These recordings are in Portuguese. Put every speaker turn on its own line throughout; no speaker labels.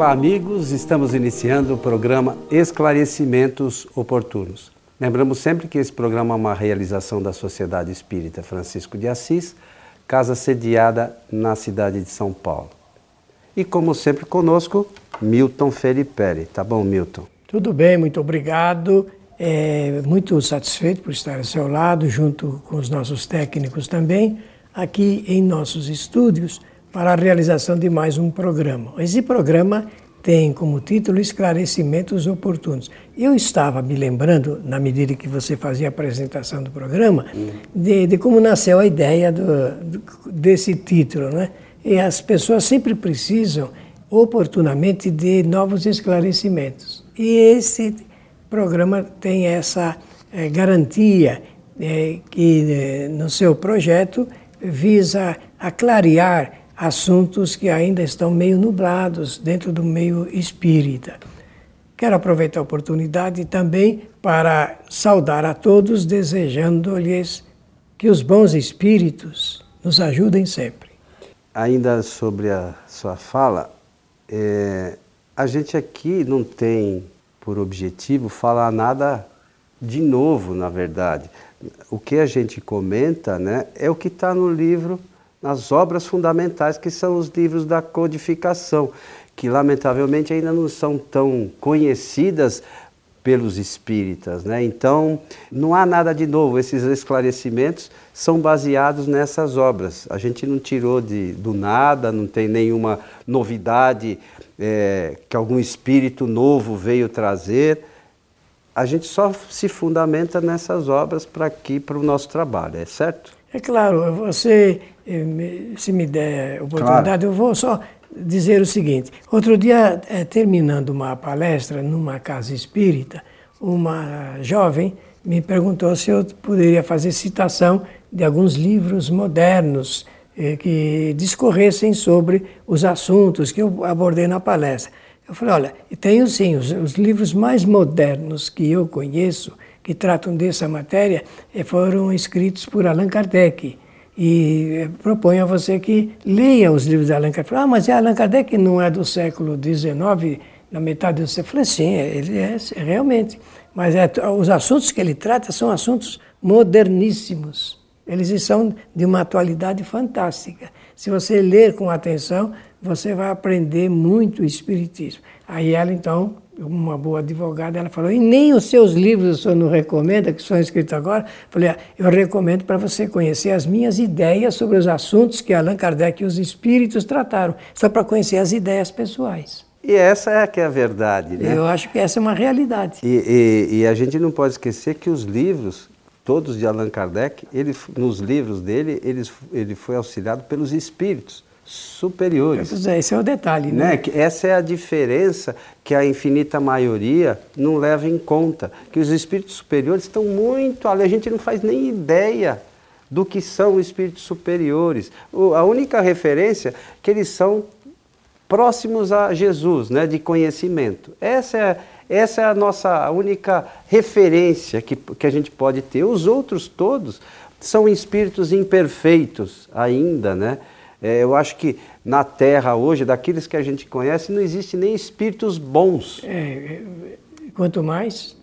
Olá, amigos. Estamos iniciando o programa Esclarecimentos Oportunos. Lembramos sempre que esse programa é uma realização da Sociedade Espírita Francisco de Assis, casa sediada na cidade de São Paulo. E como sempre conosco, Milton Felipe. Tá bom, Milton?
Tudo bem, muito obrigado. É, muito satisfeito por estar ao seu lado, junto com os nossos técnicos também, aqui em nossos estúdios, para a realização de mais um programa. Esse programa tem como título Esclarecimentos Oportunos. Eu estava me lembrando, na medida que você fazia a apresentação do programa, de, de como nasceu a ideia do, desse título. Né? E as pessoas sempre precisam, oportunamente, de novos esclarecimentos. E esse programa tem essa é, garantia é, que, é, no seu projeto, visa a clarear assuntos que ainda estão meio nublados dentro do meio espírita. Quero aproveitar a oportunidade também para saudar a todos, desejando-lhes que os bons espíritos nos ajudem sempre.
Ainda sobre a sua fala, é, a gente aqui não tem por objetivo falar nada de novo, na verdade. O que a gente comenta né, é o que está no livro nas obras fundamentais que são os livros da codificação, que lamentavelmente ainda não são tão conhecidas pelos espíritas. Né? Então, não há nada de novo, esses esclarecimentos são baseados nessas obras. A gente não tirou de, do nada, não tem nenhuma novidade é, que algum espírito novo veio trazer. A gente só se fundamenta nessas obras para aqui, para o nosso trabalho, é certo?
É claro, você, se me der oportunidade, claro. eu vou só dizer o seguinte. Outro dia, é, terminando uma palestra numa casa espírita, uma jovem me perguntou se eu poderia fazer citação de alguns livros modernos eh, que discorressem sobre os assuntos que eu abordei na palestra. Eu falei, olha, tenho sim, os, os livros mais modernos que eu conheço que tratam dessa matéria eh, foram escritos por Allan Kardec. E proponho a você que leia os livros de Allan Kardec. Ah, mas Allan Kardec não é do século XIX, na metade do século. Falei, sim, ele é realmente. Mas é, os assuntos que ele trata são assuntos moderníssimos. Eles são de uma atualidade fantástica. Se você ler com atenção, você vai aprender muito o Espiritismo. Aí ela, então, uma boa advogada, ela falou, e nem os seus livros o senhor não recomenda, que são escritos agora? Falei, ah, eu recomendo para você conhecer as minhas ideias sobre os assuntos que Allan Kardec e os espíritos trataram, só para conhecer as ideias pessoais.
E essa é que é a verdade, né?
Eu acho que essa é uma realidade.
E, e, e a gente não pode esquecer que os livros, todos de Allan Kardec, ele, nos livros dele, ele, ele foi auxiliado pelos espíritos superiores.
É, esse é o detalhe, né?
né? Essa é a diferença que a infinita maioria não leva em conta. Que os espíritos superiores estão muito além, a gente não faz nem ideia do que são os espíritos superiores. A única referência é que eles são próximos a Jesus, né, de conhecimento. Essa é, essa é a nossa única referência que, que a gente pode ter. Os outros todos são espíritos imperfeitos ainda, né? É, eu acho que na Terra hoje, daqueles que a gente conhece, não existe nem espíritos bons. É,
é quanto mais.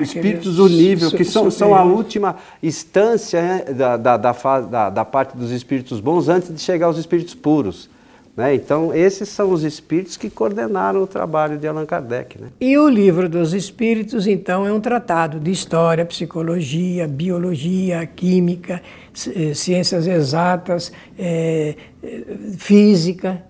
Espíritos do nível, que são, são a última instância né, da, da, da, da, parte dos espíritos bons antes de chegar aos espíritos puros. Né? Então, esses são os espíritos que coordenaram o trabalho de Allan Kardec. Né?
E o livro dos espíritos, então, é um tratado de história, psicologia, biologia, química, eh, ciências exatas, é, física.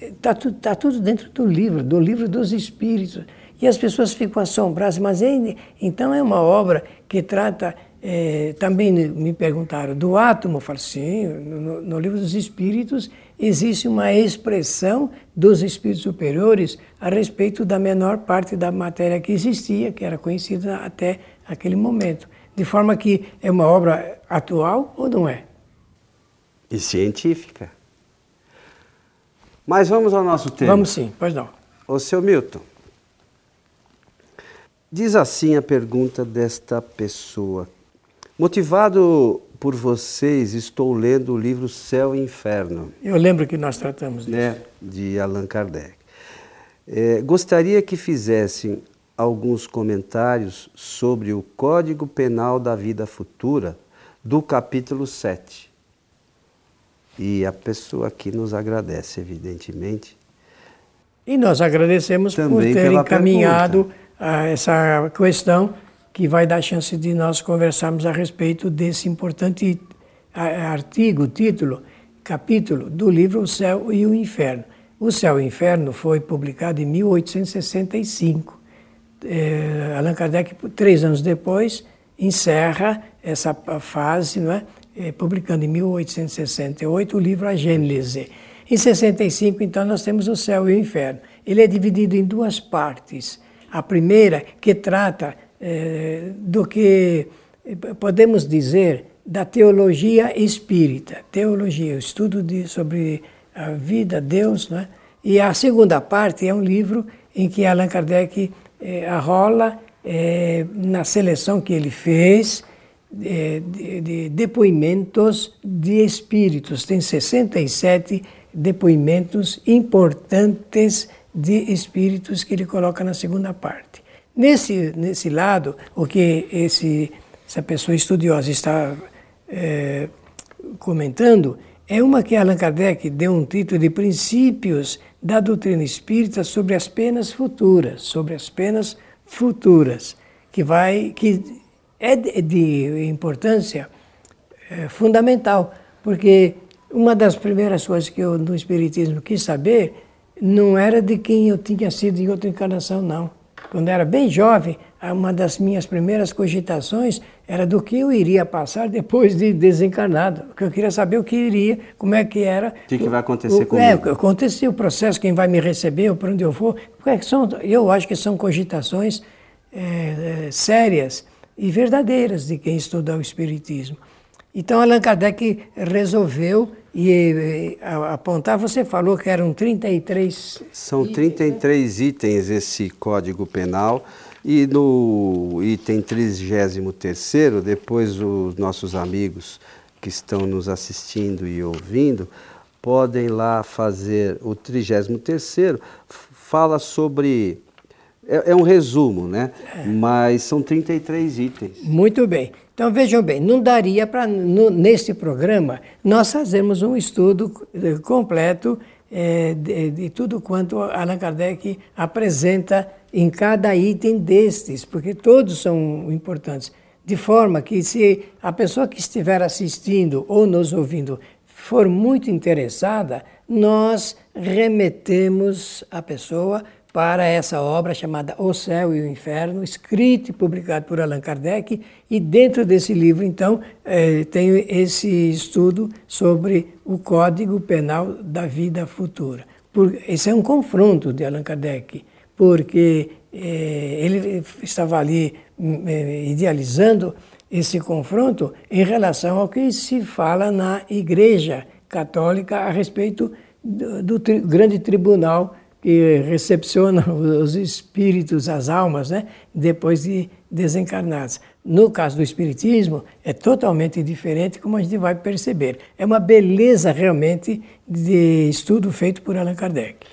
Está tudo, tá tudo dentro do livro, do livro dos espíritos. E as pessoas ficam assombradas, mas é, então é uma obra que trata é, também me perguntaram do átomo, eu falo sim, no, no, livro dos Espíritos existe uma expressão dos Espíritos superiores a respeito da menor parte da matéria que existia, que era conhecida até aquele momento. De forma que é uma obra atual ou não é?
E científica. Mas vamos ao nosso tema.
Vamos sim, pois não.
Ô, seu Milton, diz assim a pergunta desta pessoa Motivado por vocês, estou lendo o livro Céu e Inferno.
Eu lembro que nós tratamos disso.
Né, de Allan Kardec. É, gostaria que fizessem alguns comentários sobre o Código Penal da Vida Futura, do capítulo 7. E a pessoa aqui nos agradece, evidentemente.
E nós agradecemos Também por ter encaminhado essa questão que vai dar chance de nós conversarmos a respeito desse importante artigo, título, capítulo do livro O Céu e o Inferno. O Céu e o Inferno foi publicado em 1865. É, Allan Kardec, três anos depois, encerra essa fase, não é? É, publicando em 1868 o livro A Gênese. Em 65, então, nós temos o Céu e o Inferno. Ele é dividido em duas partes. A primeira, que trata é, do que podemos dizer da teologia espírita, teologia, o estudo de, sobre a vida, Deus, né? E a segunda parte é um livro em que Allan Kardec é, arrola na seleção que ele fez de, de, depoimentos de espíritos. Tem 67 depoimentos importantes de espíritos que ele coloca na segunda parte. Nesse, nesse lado, o que esse, essa pessoa estudiosa está é, comentando é uma que Allan Kardec deu um título de Princípios da Doutrina Espírita sobre as penas futuras, sobre as penas futuras, que vai que é de importância é, fundamental, porque uma das primeiras coisas que eu no Espiritismo quis saber não era de quem eu tinha sido em outra encarnação, não. Quando era bem jovem, uma das minhas primeiras cogitações era do que eu iria passar depois de desencarnado. Porque eu queria saber o que iria, como é que era.
O que, que vai acontecer
o,
comigo?
É, acontecer o processo, quem vai me receber, para onde eu vou. São, eu acho que são cogitações é, é, sérias e verdadeiras de quem estuda o Espiritismo. Então Allan Kardec resolveu e, e apontar, você falou que eram 33
São 33 itens, itens esse Código Penal e no item 33, depois os nossos amigos que estão nos assistindo e ouvindo podem lá fazer o 33, fala sobre. É, é um resumo, né? É. Mas são 33 itens.
Muito bem. Então vejam bem, não daria para, neste programa, nós fazermos um estudo eh, completo é, de, de, tudo quanto Allan Kardec apresenta em cada item destes, porque todos são importantes. De forma que, se a pessoa que estiver assistindo ou nos ouvindo for muito interessada, nós remetemos a pessoa para essa obra chamada O Céu e o Inferno, escrito e publicado por Allan Kardec, e dentro desse livro, então, é, tem esse estudo sobre o Código Penal da Vida Futura. Esse é um confronto de Allan Kardec, porque é, ele estava ali é, idealizando esse confronto em relação ao que se fala na Igreja Católica a respeito do, grande tribunal que recepciona os espíritos, as almas, né, depois de desencarnados. No caso do Espiritismo, é totalmente diferente, como a gente vai perceber. É uma beleza realmente de estudo feito por Allan Kardec.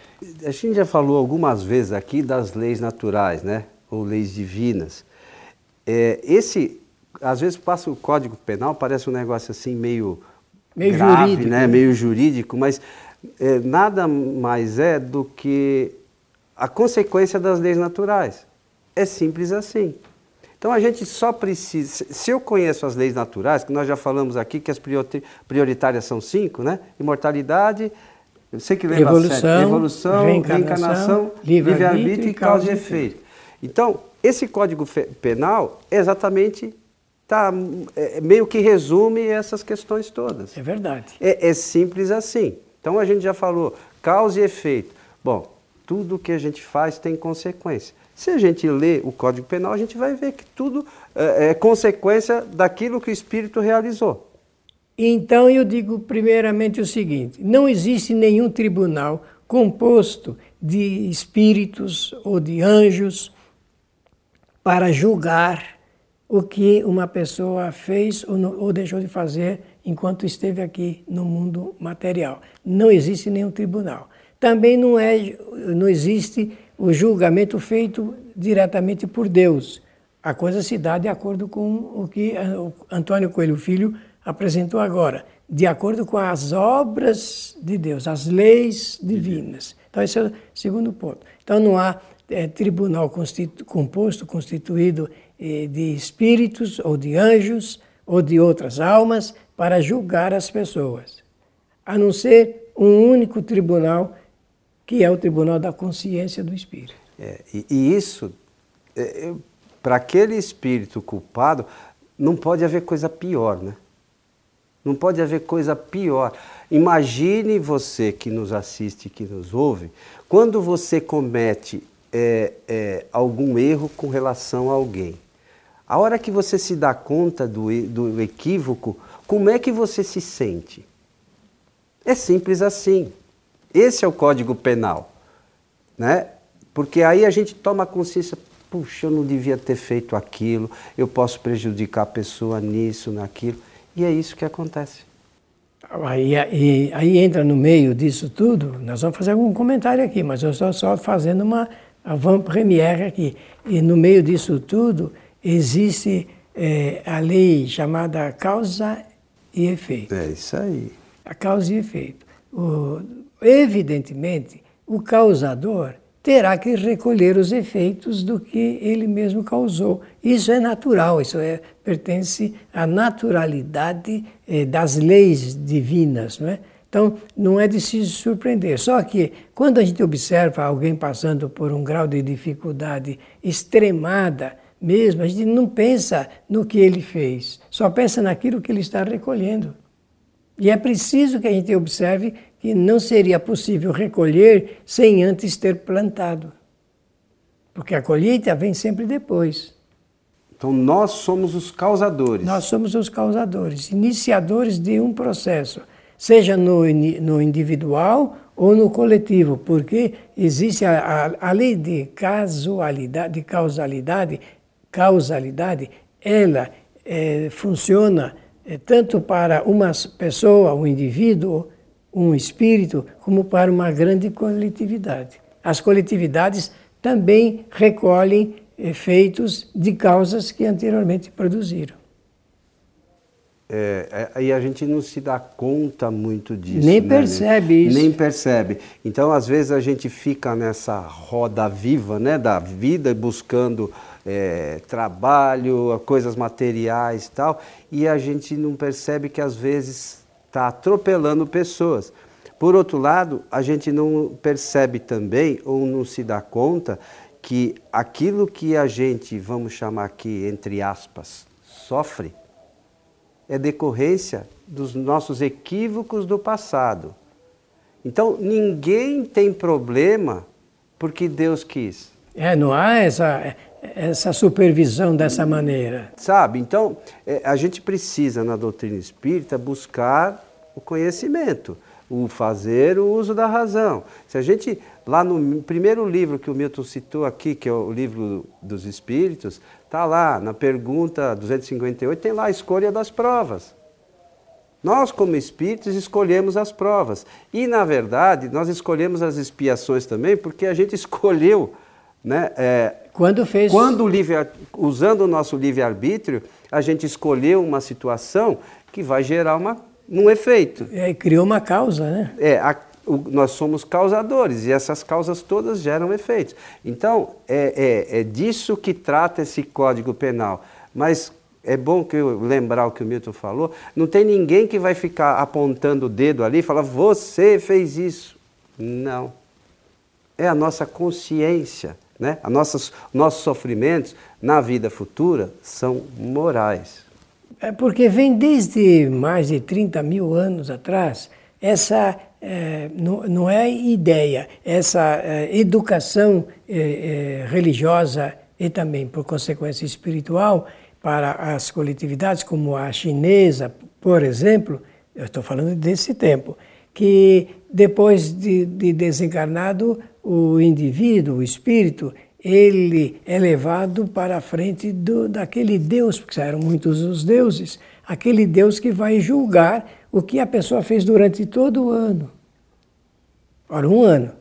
A gente já falou algumas vezes aqui das leis naturais, né, ou leis divinas. É, esse, às vezes passa o Código Penal, parece um negócio assim meio, meio grave, jurídico, né, né? meio jurídico, mas é, nada mais é do que a consequência das leis naturais. É simples assim. Então a gente só precisa. Se eu conheço as leis naturais, que nós já falamos aqui que as prioritárias são cinco, né? Imortalidade, eu sei que lembra
evolução,
evolução, reencarnação, livre-arbítrio livre e causa e efeito. Então, esse Código Penal exatamente tá, é, meio que resume essas questões todas.
É verdade.
É, é simples assim. Então a gente já falou causa e efeito. Bom, tudo que a gente faz tem consequência. Se a gente lê o Código Penal, a gente vai ver que tudo é, é consequência daquilo que o espírito realizou.
Então eu digo primeiramente o seguinte: não existe nenhum tribunal composto de espíritos ou de anjos para julgar o que uma pessoa fez ou, não, ou deixou de fazer enquanto esteve aqui no mundo material. Não existe nenhum tribunal. também não, é, não existe o julgamento feito diretamente por Deus. A coisa se dá de acordo com o que Antônio Coelho Filho apresentou agora, de acordo com as obras de Deus, as leis divinas. Então, esse é o segundo ponto. Então, não há é, tribunal constitu composto, constituído eh, de espíritos ou de anjos ou de outras almas para julgar as pessoas, a não ser um único tribunal, que é o tribunal da consciência do espírito.
É, e, e, isso, é, é para aquele espírito culpado, não pode haver coisa pior, né? Não pode haver coisa pior. Imagine você que nos assiste, que nos ouve, quando você comete é, é, algum erro com relação a alguém. A hora que você se dá conta do, do equívoco, como é que você se sente? É simples assim. Esse é o Código Penal. Né? Porque aí a gente toma consciência, puxa, eu não devia ter feito aquilo, eu posso prejudicar a pessoa nisso, naquilo. E é isso que acontece.
Aí, aí, aí entra no meio disso tudo, nós vamos fazer algum comentário aqui, mas eu estou só fazendo uma avant-première aqui. E no meio disso tudo existe é, a lei chamada causa e efeito.
É isso aí.
A causa e efeito. O, evidentemente, o causador terá que recolher os efeitos do que ele mesmo causou. Isso é natural, isso é, pertence à naturalidade eh, das leis divinas. Não é? Então, não é de se surpreender. Só que, quando a gente observa alguém passando por um grau de dificuldade extremada, mesmo, a gente não pensa no que ele fez, só pensa naquilo que ele está recolhendo. E é preciso que a gente observe que não seria possível recolher sem antes ter plantado. Porque a colheita vem sempre depois.
Então nós somos os causadores.
Nós somos os causadores, iniciadores de um processo, seja no, no individual ou no coletivo, porque existe a, a, a lei de casualidade, de causalidade, causalidade, ela é, funciona é, tanto para uma pessoa, um indivíduo, um espírito, como para uma grande coletividade. As coletividades também recolhem efeitos de causas que anteriormente produziram.
É, é, e a gente não se dá conta muito disso.
Nem
né?
percebe isso.
Nem percebe. Então, às vezes, a gente fica nessa roda viva né, da vida, buscando é, trabalho, coisas materiais e tal, e a gente não percebe que, às vezes, está atropelando pessoas. Por outro lado, a gente não percebe também ou não se dá conta que aquilo que a gente, vamos chamar aqui, entre aspas, sofre, é decorrência dos nossos equívocos do passado. Então, ninguém tem problema porque Deus quis.
É, não há essa, essa supervisão dessa maneira.
Sabe? Então, é, a gente precisa, na doutrina espírita, buscar o conhecimento, o fazer o uso da razão. Se a gente, lá no primeiro livro que o Milton citou aqui, que é o livro dos Espíritos, está lá, na pergunta 258, tem lá a escolha das provas. Nós, como espíritos, escolhemos as provas. E, na verdade, nós escolhemos as expiações também porque a gente escolheu né? É,
quando fez.
Quando livre, usando o nosso livre-arbítrio, a gente escolheu uma situação que vai gerar uma, um efeito.
É, criou uma causa, né?
É, a, o, nós somos causadores e essas causas todas geram efeitos. Então, é, é, é disso que trata esse Código Penal. Mas é bom que eu lembrar o que o Milton falou, não tem ninguém que vai ficar apontando o dedo ali e falar, você fez isso. Não. É a nossa consciência né? As nossas, nossos sofrimentos na vida futura são morais.
É porque vem desde mais de 30 mil anos atrás essa é, não, não, é ideia, essa é, educação é, é, religiosa e também, por consequência, espiritual para as coletividades, como a chinesa, por exemplo, eu estou falando desse tempo, que depois de, de desencarnado, o indivíduo, o espírito, ele é levado para a frente do, daquele Deus, porque eram muitos os deuses, aquele Deus que vai julgar o que a pessoa fez durante todo o ano. Ora, um ano.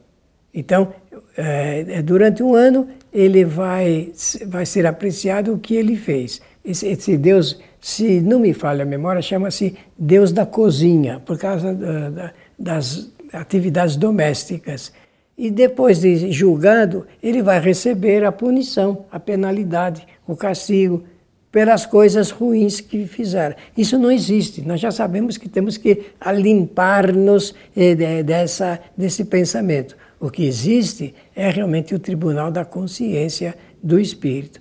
Então, é, durante um ano, ele vai, vai ser apreciado o que ele fez. Esse, esse Deus, se não me falha a memória, chama-se Deus da cozinha, por causa da, da, das atividades domésticas. E depois de julgado, ele vai receber a punição, a penalidade, o castigo pelas coisas ruins que fizeram. Isso não existe. Nós já sabemos que temos que limpar-nos eh, dessa, desse pensamento. O que existe é realmente o tribunal da consciência do espírito.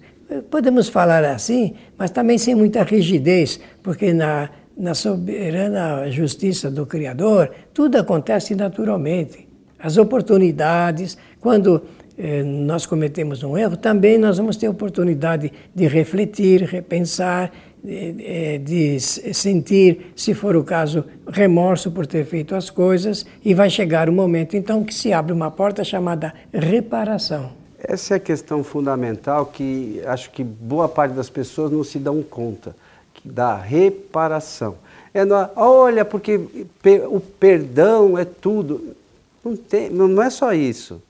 Podemos falar assim, mas também sem muita rigidez, porque na, na soberana justiça do Criador, tudo acontece naturalmente. As oportunidades, quando eh, nós cometemos um erro, também nós vamos ter oportunidade de refletir, repensar, de, de sentir, se for o caso, remorso por ter feito as coisas, e vai chegar o momento então que se abre uma porta chamada reparação.
Essa é a questão fundamental que acho que boa parte das pessoas não se dão conta da reparação. É olha, porque o perdão é tudo. Não, tem, não é só isso.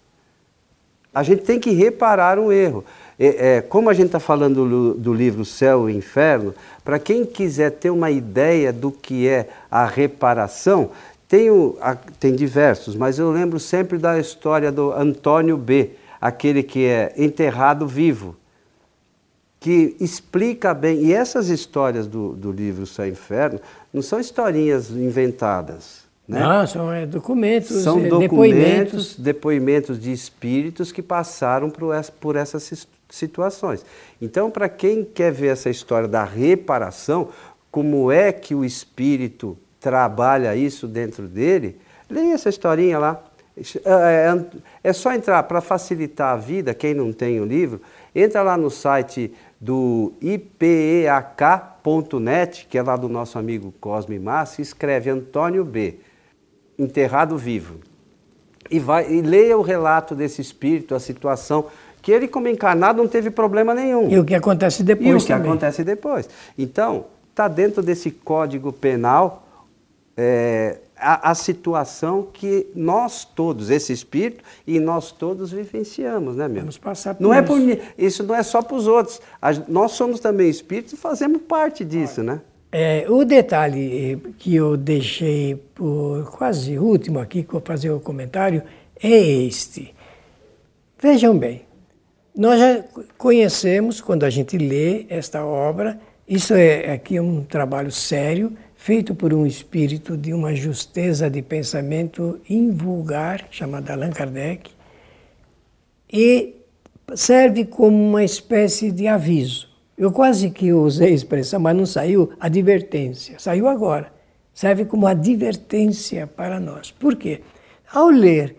A gente tem que reparar um erro. É, é, como a gente está falando do, do, livro Céu e Inferno, para quem quiser ter uma ideia do que é a reparação, a, tem diversos, mas eu lembro sempre da história do Antônio B., aquele que é enterrado vivo, que explica bem. E essas histórias do, do livro Céu e Inferno não são historinhas inventadas. Né?
Não, são é, documentos,
são
é,
documentos, depoimentos. depoimentos de espíritos que passaram por, essa, por essas situações. Então, para quem quer ver essa história da reparação, como é que o espírito trabalha isso dentro dele, leia essa historinha lá. É, é, é só entrar para facilitar a vida, quem não tem o livro, entra lá no site do ipeak.net, que é lá do nosso amigo Cosme Massa, e escreve Antônio B enterrado vivo. E, vai, e leia o relato desse espírito, a situação, que ele, como encarnado, não teve problema nenhum.
E o que acontece depois.
E o que
também.
acontece depois. Então, está dentro desse código penal é, a, a, situação que nós todos, esse espírito, e nós todos vivenciamos, né, meu?
Vamos passar por
não
isso.
É por, isso não é só para os outros. A, nós somos também espíritos e fazemos parte disso, né?
É, o detalhe que eu deixei por quase último aqui, para fazer o comentário, é este. Vejam bem, nós já conhecemos, quando a gente lê esta obra, isso é aqui um trabalho sério, feito por um espírito de uma justeza de pensamento invulgar, chamado Allan Kardec, e serve como uma espécie de aviso. Eu quase que usei a expressão, mas não saiu advertência. Saiu agora. Serve como advertência para nós. Por quê? Ao ler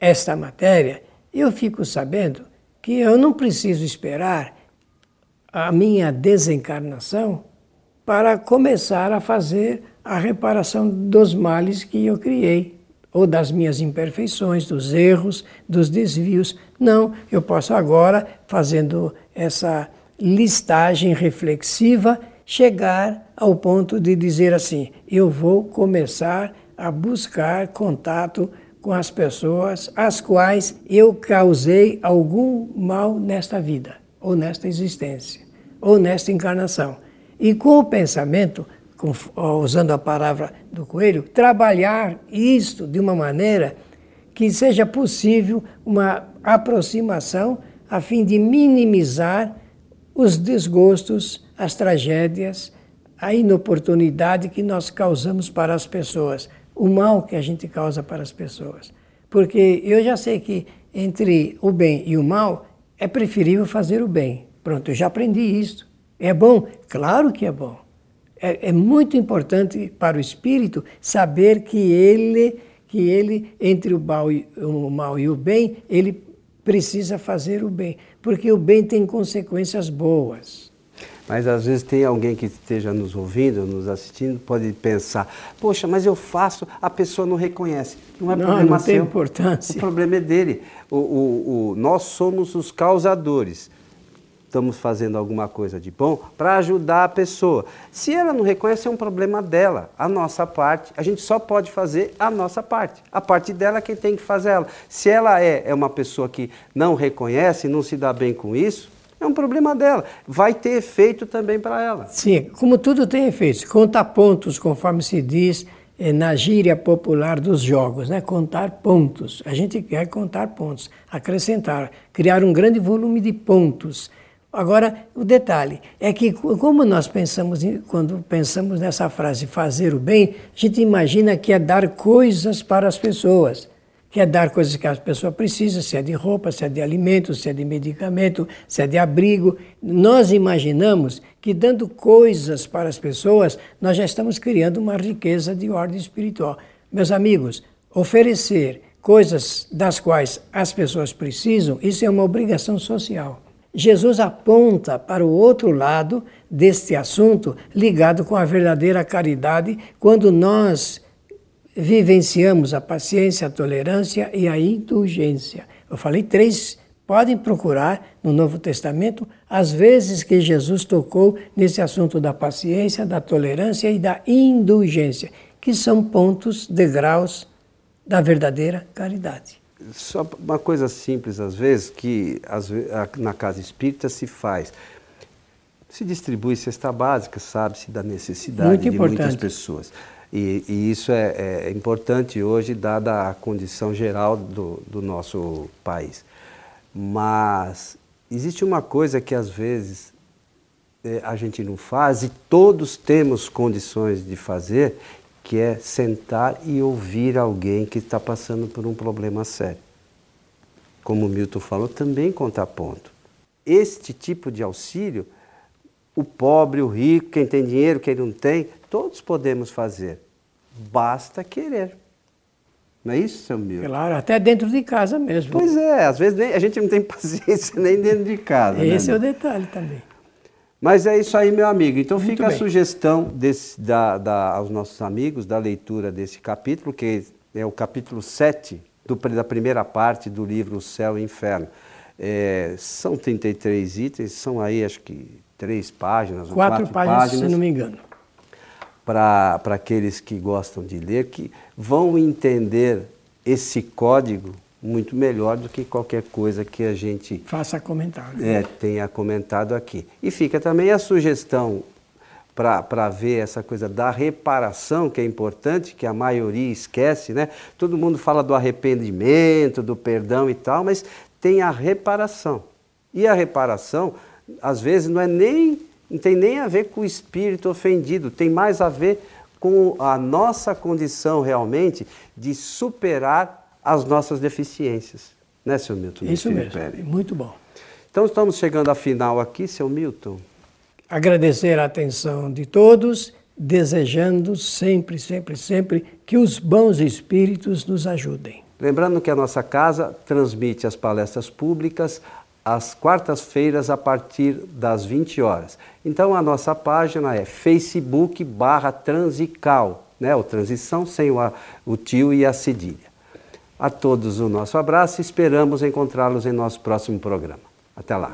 esta matéria, eu fico sabendo que eu não preciso esperar a minha desencarnação para começar a fazer a reparação dos males que eu criei, ou das minhas imperfeições, dos erros, dos desvios. Não, eu posso agora, fazendo essa listagem reflexiva, chegar ao ponto de dizer assim: eu vou começar a buscar contato com as pessoas às quais eu causei algum mal nesta vida, ou nesta existência, ou nesta encarnação. E com o pensamento, com, usando a palavra do coelho, trabalhar isto de uma maneira que seja possível uma aproximação a fim de minimizar os desgostos, as tragédias, a inoportunidade que nós causamos para as pessoas, o mal que a gente causa para as pessoas. Porque eu já sei que entre o bem e o mal é preferível fazer o bem. Pronto, eu já aprendi isso. É bom? Claro que é bom. É, é muito importante para o espírito saber que ele, que ele entre o mal, e, o mal e o bem, ele precisa fazer o bem, porque o bem tem consequências boas.
Mas às vezes tem alguém que esteja nos ouvindo, nos assistindo, pode pensar: poxa, mas eu faço, a pessoa não reconhece. Não é
não,
problema
não
seu.
tem importância.
O problema é dele. O, o, o, nós somos os causadores. Estamos fazendo alguma coisa de bom para ajudar a pessoa. Se ela não reconhece, é um problema dela. A nossa parte, a gente só pode fazer a nossa parte. A parte dela é quem tem que fazer ela. Se ela é, é uma pessoa que não reconhece, não se dá bem com isso, é um problema dela. Vai ter efeito também para ela.
Sim, como tudo tem efeito. Conta pontos, conforme se diz é, na gíria popular dos jogos, né? contar pontos. A gente quer contar pontos, acrescentar, criar um grande volume de pontos. Agora, o detalhe é que, como nós pensamos, quando pensamos nessa frase fazer o bem, a gente imagina que é dar coisas para as pessoas que é dar coisas que a pessoa precisa, se é de roupa, se é de alimento, se é de medicamento, se é de abrigo. Nós imaginamos que dando coisas para as pessoas, nós já estamos criando uma riqueza de ordem espiritual. Meus amigos, oferecer coisas das quais as pessoas precisam, isso é uma obrigação social. Jesus aponta para o outro lado deste assunto ligado com a verdadeira caridade, quando nós vivenciamos a paciência, a tolerância e a indulgência. Eu falei três, podem procurar no Novo Testamento as vezes que Jesus tocou nesse assunto da paciência, da tolerância e da indulgência, que são pontos, degraus da verdadeira caridade.
Só uma coisa simples, às vezes, que na casa espírita se faz. Se distribui cesta básica, sabe-se da necessidade de muitas pessoas. E, e isso é, é, importante hoje, dada a condição geral do, do nosso país. Mas existe uma coisa que às vezes é, a gente não faz e todos temos condições de fazer, que é sentar e ouvir alguém que está passando por um problema sério. Como o Milton falou, também contar ponto. Este tipo de auxílio, o pobre, o rico, quem tem dinheiro, quem não tem, Todos podemos fazer, basta querer. Não é isso, seu Milton?
Claro, até dentro de casa mesmo.
Pois é, às vezes a gente não tem paciência nem dentro de casa.
Né, Esse né, é o detalhe também.
Mas é isso aí, meu amigo. Então Muito fica bem. a sugestão desse, da, da, aos nossos amigos da leitura desse capítulo, que é o capítulo 7 do, da primeira parte do livro O Céu e o Inferno. É, são 33 itens, são aí acho que três páginas
quatro
ou quatro
páginas, páginas, se não me engano
para aqueles que gostam de ler, que vão entender esse código muito melhor do que qualquer coisa que a gente
faça comentário.
É, tenha comentado aqui. E fica também a sugestão para ver essa coisa da reparação, que é importante, que a maioria esquece, né? Todo mundo fala do arrependimento, do perdão e tal, mas tem a reparação. E a reparação, às vezes, não é nem não tem nem a ver com o espírito ofendido, tem mais a ver com a nossa condição realmente de superar as nossas deficiências. Né, seu Milton?
Isso mesmo, Pérez? muito bom.
Então estamos chegando à final aqui, seu Milton.
Agradecer a atenção de todos, desejando sempre, sempre, sempre que os bons espíritos nos ajudem.
Lembrando que a nossa casa transmite as palestras públicas às quartas-feiras a partir das 20 horas. Então a nossa página é facebook barra transical, né? o transição sem o, o tio e a cedilha. A todos o nosso abraço e esperamos encontrá-los em nosso próximo programa. Até lá.